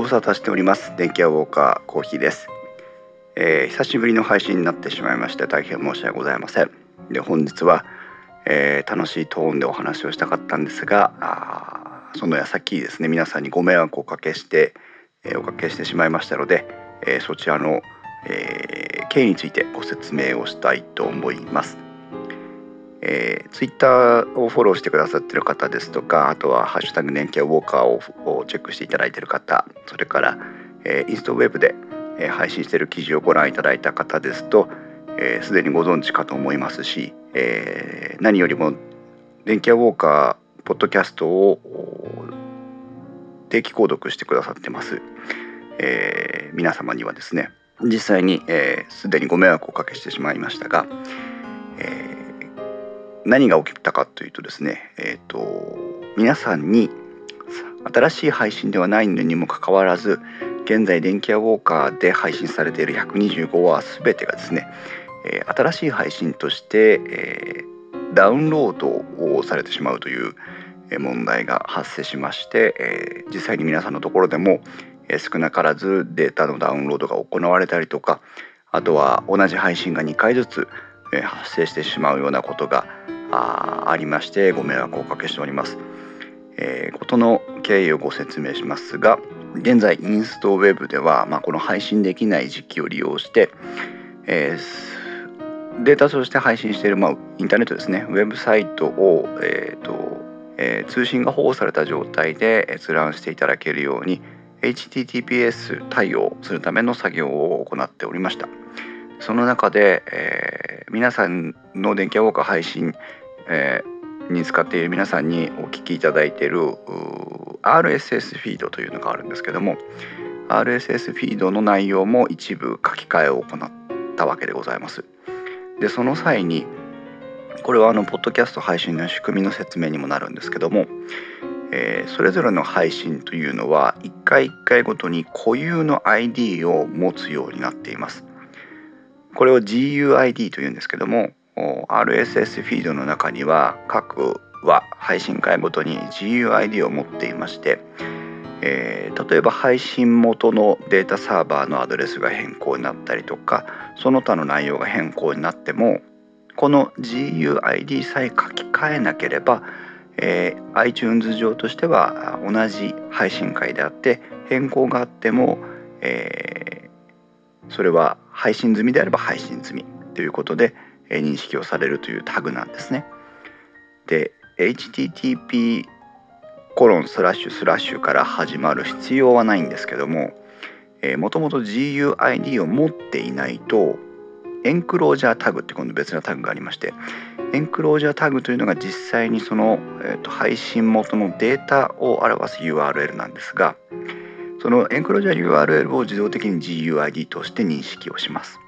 ご無沙汰しております。電気屋ウォーカーコーヒーです、えー、久しぶりの配信になってしまいまして大変申し訳ございません。で本日は、えー、楽しいトーンでお話をしたかったんですがその矢先ですね皆さんにご迷惑をおかけして、えー、おかけしてしまいましたので、えそちらの、え経緯についてご説明をしたいと思います。えー、ツイッターをフォローしてくださってる方ですとかあとは「ハッシュタグ年金ウォーカーを」をチェックしていただいてる方それから、えー、インストウェブで、えー、配信してる記事をご覧いただいた方ですとすで、えー、にご存知かと思いますし、えー、何よりも電気屋ウォーカーポッドキャストを定期購読してくださってます、えー、皆様にはですね実際にすで、えー、にご迷惑をおかけしてしまいましたが、えー何が起きたかというとですね、えーと、皆さんに新しい配信ではないのにもかかわらず現在電気屋ウォーカーで配信されている125話全てがですね、えー、新しい配信として、えー、ダウンロードをされてしまうという問題が発生しまして、えー、実際に皆さんのところでも、え少なからずデータのダウンロードが行われたりとかあとは同じ配信が2回ずつ、え発生してしまうようなことがあありましてご迷惑をおかけしております。えー、ことの経緯をご説明しますが現在インストウェブでは、まあ、この配信できない時期を利用して、えー、データとして配信している、まあ、インターネットですねウェブサイトを、えーとえー、通信が保護された状態で閲覧していただけるように HTTPS 対応するための作業を行っておりましたその中で、えー、皆さんの電気ウォーカー配信えー、に使っている皆さんにお聞きいただいている RSS フィードというのがあるんですけども RSS フィードの内容も一部書き換えを行ったわけでございます。でその際にこれはあのポッドキャスト配信の仕組みの説明にもなるんですけども、えー、それぞれの配信というのは一回一回ごとに固有の ID を持つようになっています。これを GUID というんですけども RSS フィードの中には各は配信会ごとに GUID を持っていまして、えー、例えば配信元のデータサーバーのアドレスが変更になったりとかその他の内容が変更になってもこの GUID さえ書き換えなければ、えー、iTunes 上としては同じ配信会であって変更があっても、えー、それは配信済みであれば配信済みということで、認識をされるというタグなんですね。で http コロンスラッシュスラッシュから始まる必要はないんですけどももともと GUID を持っていないとエンクロージャータグって今度別なタグがありましてエンクロージャータグというのが実際にその、えーと配信元のデータを表す URL なんですがそのエンクロージャー URL を自動的に GUID として認識をします。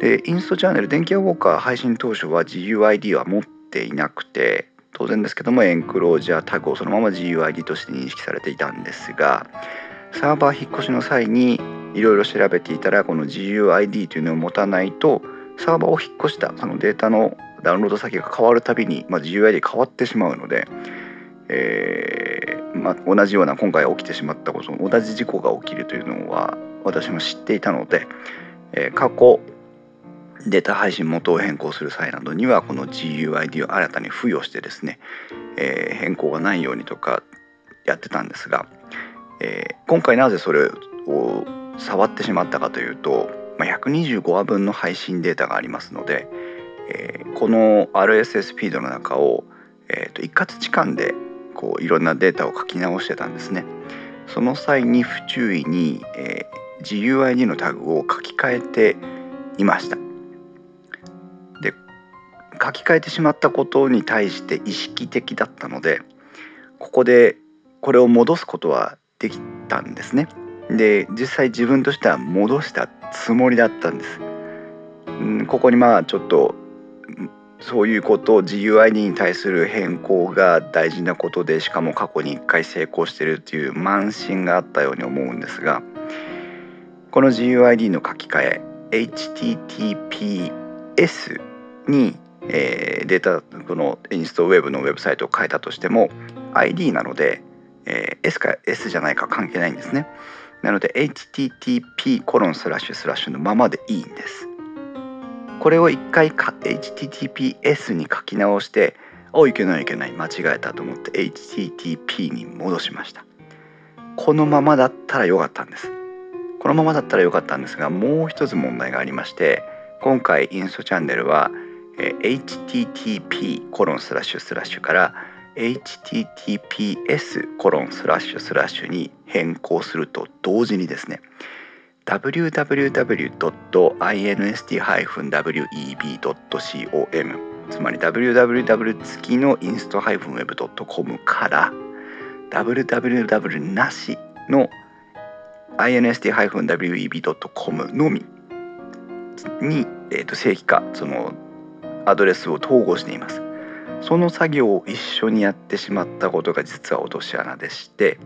でインストチャンネル電気屋ウォーカー配信当初は GUID は持っていなくて当然ですけどもエンクロージャータグをそのまま GUID として認識されていたんですがサーバー引っ越しの際にいろいろ調べていたらこの GUID というのを持たないとサーバーを引っ越したそのデータのダウンロード先が変わるたびに、まあ、GUID 変わってしまうので、えーまあ、同じような今回起きてしまったこと同じ事故が起きるというのは私も知っていたので、えー、過去データ配信元を変更する際などにはこの GUID を新たに付与してですね、えー、変更がないようにとかやってたんですが、えー、今回なぜそれを触ってしまったかというと、まあ、125話分の配信データがありますので、えー、この RSS フィードの中を、えー、と一括置換でこういろんなデータを書き直してたんですね。その際に不注意に、えー、GUID のタグを書き換えていました。書き換えてしまったことに対して意識的だったのでここでこれを戻すことはできたんですね。で実際自分としては戻したつもりだったんです。んここにまあちょっとそういうことを GUID に対する変更が大事なことでしかも過去に1回成功してるっていう慢心があったように思うんですがこの GUID の書き換え HTTPS にえー、データこのインストウェブのウェブサイトを変えたとしても ID なのでえー、S か S じゃないか関係ないんですね。なので http コロンスラッシュスラッシュのままでいいんです。これを一回か https に書き直しておいけないいけない間違えたと思って http に戻しました。このままだったらよかったんです。このままだったらよかったんですがもう一つ問題がありまして今回インストチャンネルは、えー、http コロンスラッシュスラッシュから https コロンスラッシュスラッシュに変更すると同時にですね www.inst-web.com つまり www 付きのインスト -web.com から www なしの inst-web.com のみに、えー、と正規化そのアドレスを統合していますその作業を一緒にやってしまったことが実は落とし穴でして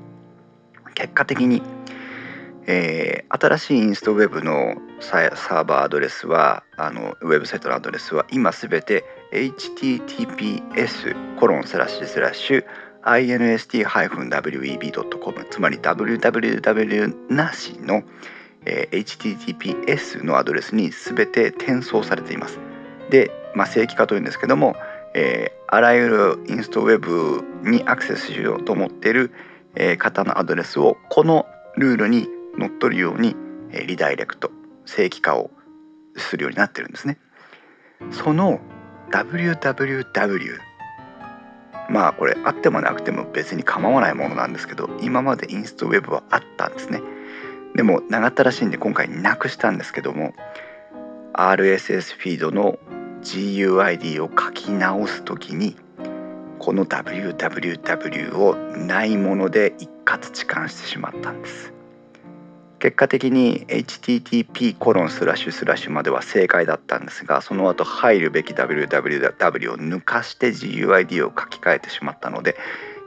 結果的に、えー、新しいインストウェブのサーバーアドレスはあのウェブサイトのアドレスは今すべて https コロンスラッシュスラッシュ inst-web.com つまり www なしの、えー、https のアドレスに全て転送されています。で、まあ、正規化というんですけども、えー、あらゆるインストウェブにアクセスしようと思っている、え、方のアドレスをこのルールにのっとるように、え、リダイレクト正規化をするようになってるんですね。その www まあこれあってもなくても別に構わないものなんですけど今までインストウェブはあったんですねでも長ったらしいんで今回なくしたんですけども RSS フィードの GUID を書き直す時にこの www をないもので一括置換してしまったんです。結果的に http コロンスラッシュスラッシュまでは正解だったんですがその後入るべき www を抜かして GUID を書き換えてしまったので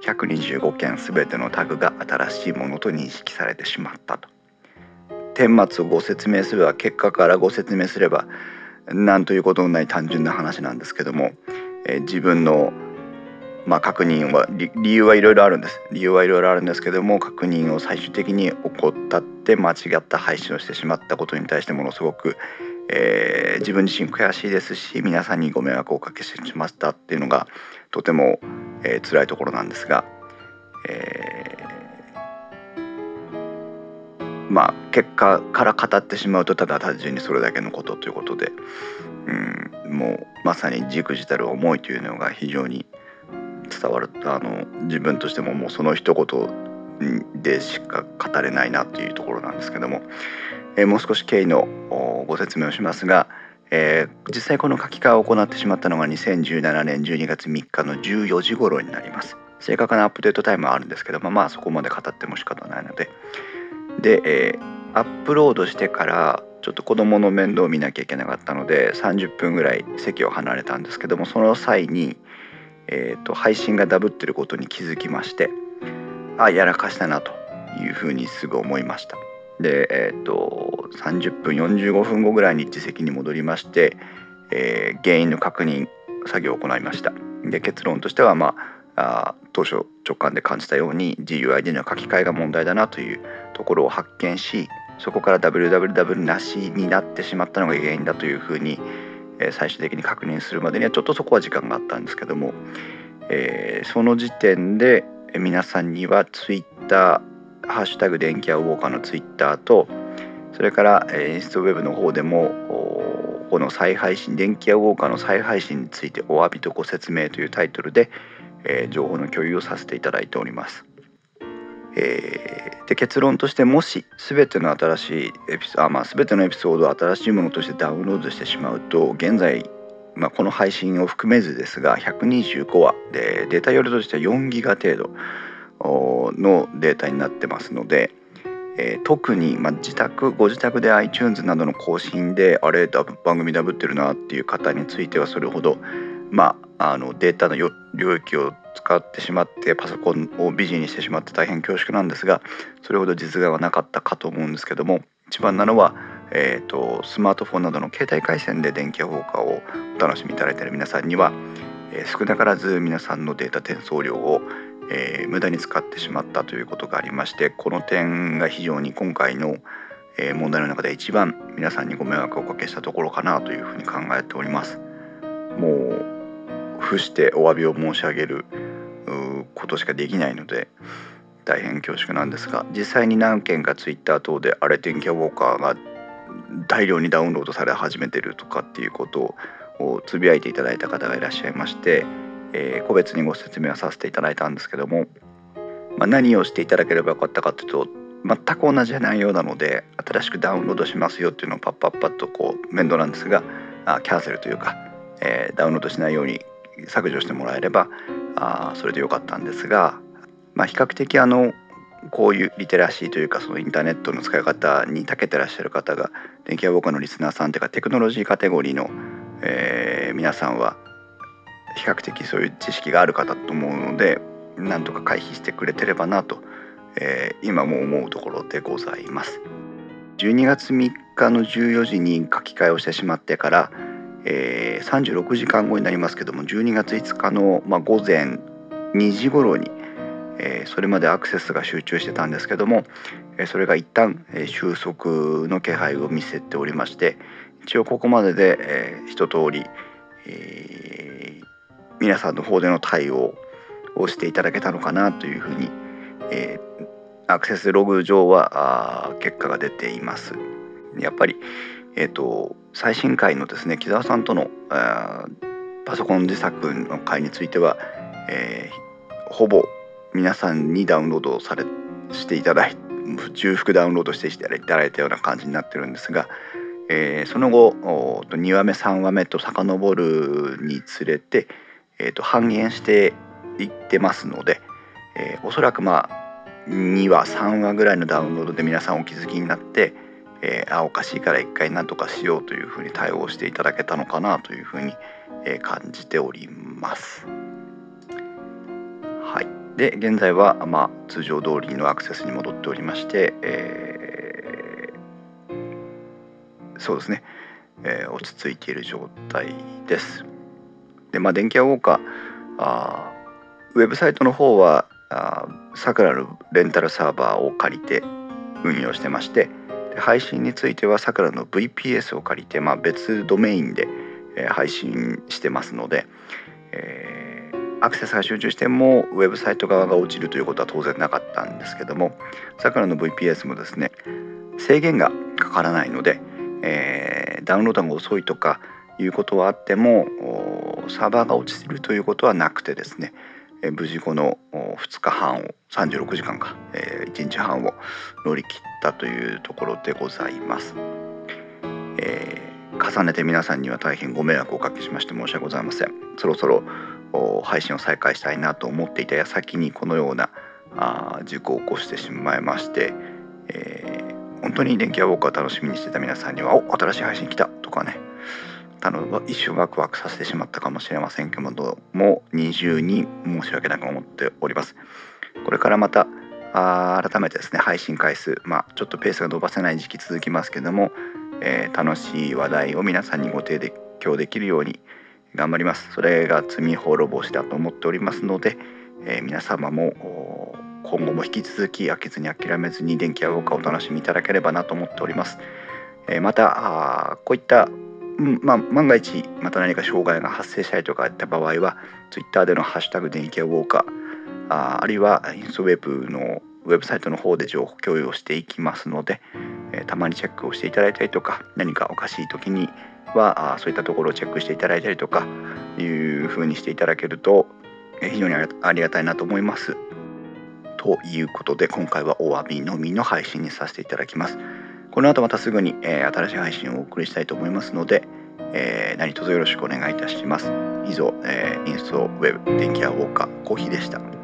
125件全てのタグが新しいものと認識されてしまったと。顛末をご説明すれば結果からご説明すれば何ということのない単純な話なんですけども、えー、自分のまあ、確認は理由はいろいろあるんです。理由はいろいろあるんですけども確認を最終的に怠って間違った配信をしてしまったことに対してものすごく、えー、自分自身悔しいですし皆さんにご迷惑をおかけしましたっていうのがとても、えー、辛いところなんですが、えまあ結果から語ってしまうとただ単純にそれだけのことということで、うん、もうまさにじくじたる思いというのが非常に伝わる。あの自分としてももうその一言でしか語れないなというところなんですけども、えー、もう少し経緯のご説明をしますが、えー、実際この書き換えを行ってしまったのが2017年12月3日の14時頃になります。正確なアップデートタイムはあるんですけどもまあそこまで語っても仕方ないので。で、えー、アップロードしてからちょっと子供の面倒を見なきゃいけなかったので30分ぐらい席を離れたんですけどもその際にえーと、配信がダブってることに気づきましてあやらかしたなというふうにすぐ思いました。でえっ、ー、と30分45分後ぐらいに自席に戻りまして、えー、原因の確認作業を行いました。で結論としてはまああ当初直感で感じたように GUID の書き換えが問題だなというところを発見しそこから www なしになってしまったのが原因だというふうにえ最終的に確認するまでにはちょっとそこは時間があったんですけども、えー、その時点で皆さんにはツイッターハッシュタグ電気屋ウォーカーのツイッターとそれから、えー、インストウェブの方でもこの再配信電気屋ウォーカーの再配信についてお詫びとご説明というタイトルで、えー、情報の共有をさせていただいております。えー、で結論としてもし全ての新しいエピソあ、まあ、全てのエピソードを新しいものとしてダウンロードしてしまうと現在、まあ、この配信を含めずですが125話でデータ容量としては4ギガ程度のデータになってますので、えー、特に、まあ、自宅ご自宅で iTunes などの更新であれ番組ダブってるなっていう方についてはそれほどまあ、あのデータの領域を使ってしまってパソコンをビジにしてしまって大変恐縮なんですがそれほど実害はなかったかと思うんですけども一番なのは、えーと、スマートフォンなどの携帯回線で電気放火をお楽しみいただいている皆さんには、えー、少なからず皆さんのデータ転送量を、えー、無駄に使ってしまったということがありましてこの点が非常に今回の、え、問題の中で一番皆さんにご迷惑をおかけしたところかなというふうに考えております。もう付してお詫びを申し上げることしかできないので大変恐縮なんですが実際に何件かツイッター等であれ電気ウォーカーが大量にダウンロードされ始めてるとかっていうことをつぶやいていただいた方がいらっしゃいましてえー、個別にご説明はさせていただいたんですけども、まあ、何をしていただければよかったかというと全く同じ内容なので新しくダウンロードしますよっていうのをパッパッパッとこう面倒なんですがあキャンセルというか、えー、ダウンロードしないように削除してもらえればあそれでよかったんですが、まあ、比較的あのこういうリテラシーというかそのインターネットの使い方に長けてらっしゃる方が電気屋ウォーカーのリスナーさんというかテクノロジーカテゴリーの、えー、皆さんは比較的そういう知識がある方と思うのでなんとか回避してくれてればなと、えー、今も思うところでございます。12月3日の14時に書き換えをしてしまってから、えー、36時間後になりますけども12月5日の、まあ、午前2時頃に、えー、それまでアクセスが集中してたんですけども、えー、それが一旦、えー、収束の気配を見せておりまして一応ここまでで、えー、一通り、えー、皆さんの方での対応をしていただけたのかなというふうに、えー、アクセスログ上はあ結果が出ています。やっぱり、えーと、最新回のですね木澤さんとのパソコン自作の回については、えー、ほぼ皆さんにダウンロードされしていただい重複ダウンロードしていただいたような感じになってるんですが、えー、その後2話目3話目と遡るにつれて、えー、と半減していってますので、えー、おそらくまあ2話3話ぐらいのダウンロードで皆さんお気づきになって、えー、あおかしいから一回何とかしようというふうに対応していただけたのかなというふうに、えー、感じております。はい、で現在は、まあ、通常通りのアクセスに戻っておりまして、えー、そうですね、えー、落ち着いている状態です。でまあ電気屋ウォーカーあウェブサイトの方はさくらのレンタルサーバーを借りて運用してまして配信についてはさくらの VPS を借りて、まあ、別ドメインで、え、配信してますので、えー、アクセスが集中してもウェブサイト側が落ちるということは当然なかったんですけどもさくらの VPS もですね制限がかからないので、えー、ダウンロードが遅いとかいうことはあってもサーバーが落ちるということはなくてですねえ無事この2日半を36時間か、えー、1日半を乗り切ったというところでございます、えー、重ねて皆さんには大変ご迷惑をおかけしまして申し訳ございませんそろそろ配信を再開したいなと思っていた矢先にこのようなあ事故を起こしてしまいまして、えー、本当に電気屋ウォーカー楽しみにしてた皆さんには「お新しい配信来た!」とかねたのは一瞬ワクワクさせてしまったかもしれませんけども二重に申し訳なく思っております。これからまた改めてですね配信回数まあちょっとペースが伸ばせない時期続きますけども、えー、楽しい話題を皆さんにご提供できるように頑張ります。それが罪滅ぼしだと思っておりますので、えー、皆様も今後も引き続き飽きずに諦めずに電気屋ウォーカーをお楽しみいただければなと思っております、えー、またこういったまあ、万が一また何か障害が発生したりとかいった場合は Twitter での「ハッシュタグ電気屋ウォーカー」ああるいはインストウェブのウェブサイトの方で情報共有をしていきますので、えー、たまにチェックをしていただいたりとか何かおかしい時にはあそういったところをチェックしていただいたりとかいうふうにしていただけると、え、非常にありがたいなと思います。ということで今回はお詫びのみの配信にさせていただきます。この後またすぐに、えー、新しい配信をお送りしたいと思いますので、えー、何卒よろしくお願いいたします。以上、えー、インストウェブ電気屋ウォーカーコーヒーでした。